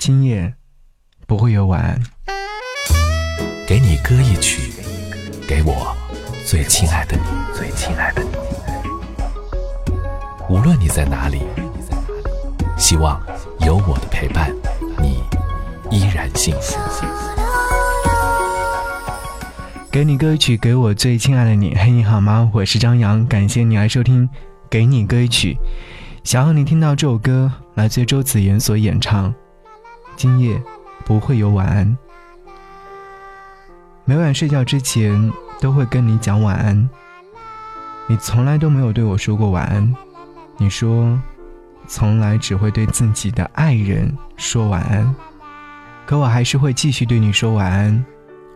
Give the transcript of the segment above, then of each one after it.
今夜不会有晚安。给你歌一曲，给我最亲爱的你，最亲爱的你。无论你在哪里，希望有我的陪伴，你依然幸福。给你歌曲，给我最亲爱的你。嘿，你好吗？我是张扬，感谢你来收听。给你歌曲，想要你听到这首歌，来自周子妍所演唱。今夜不会有晚安。每晚睡觉之前都会跟你讲晚安。你从来都没有对我说过晚安。你说，从来只会对自己的爱人说晚安。可我还是会继续对你说晚安。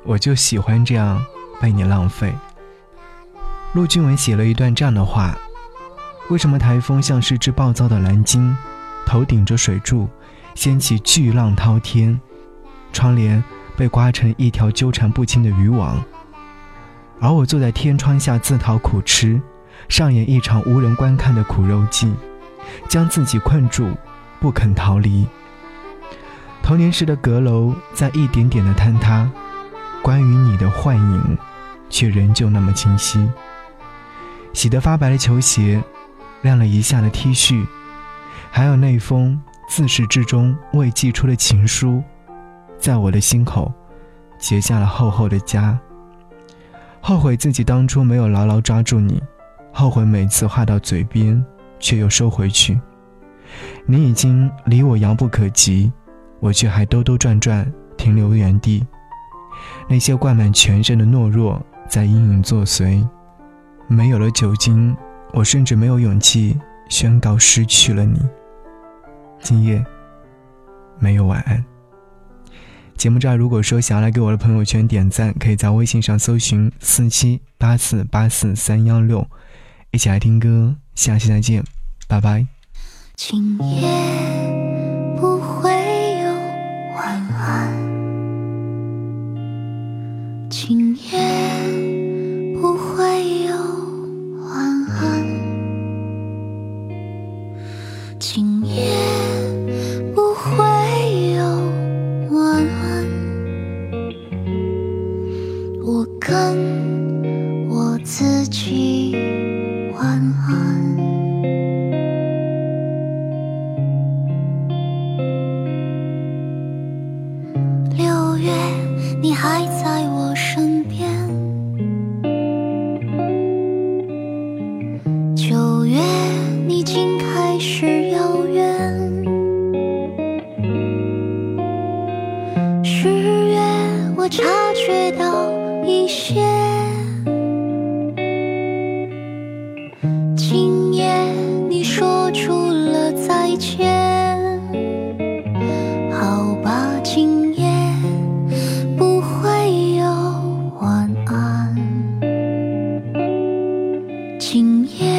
我就喜欢这样被你浪费。陆俊文写了一段这样的话。为什么台风像是只暴躁的蓝鲸，头顶着水柱，掀起巨浪滔天，窗帘被刮成一条纠缠不清的渔网，而我坐在天窗下自讨苦吃，上演一场无人观看的苦肉计，将自己困住，不肯逃离。童年时的阁楼在一点点的坍塌，关于你的幻影，却仍旧那么清晰。洗得发白的球鞋。晾了一下的 T 恤，还有那封自始至终未寄出的情书，在我的心口结下了厚厚的痂。后悔自己当初没有牢牢抓住你，后悔每次话到嘴边却又收回去。你已经离我遥不可及，我却还兜兜转转停留原地。那些灌满全身的懦弱在隐隐作祟，没有了酒精。我甚至没有勇气宣告失去了你。今夜没有晚安。节目这儿，如果说想要来给我的朋友圈点赞，可以在微信上搜寻四七八四八四三幺六，一起来听歌。下期再见，拜拜。今夜十月我察觉到一些今夜你说出了再见好吧今夜不会有晚安。今夜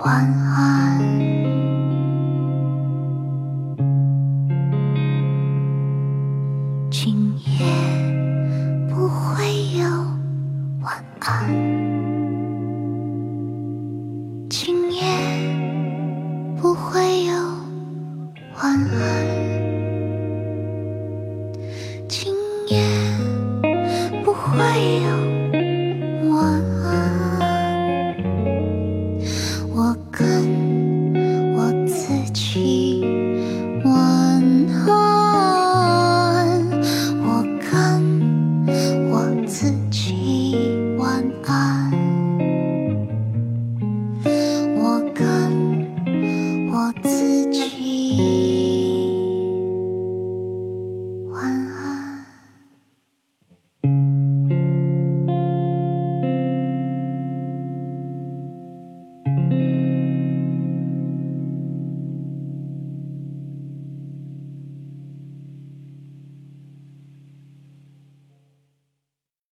晚安，我可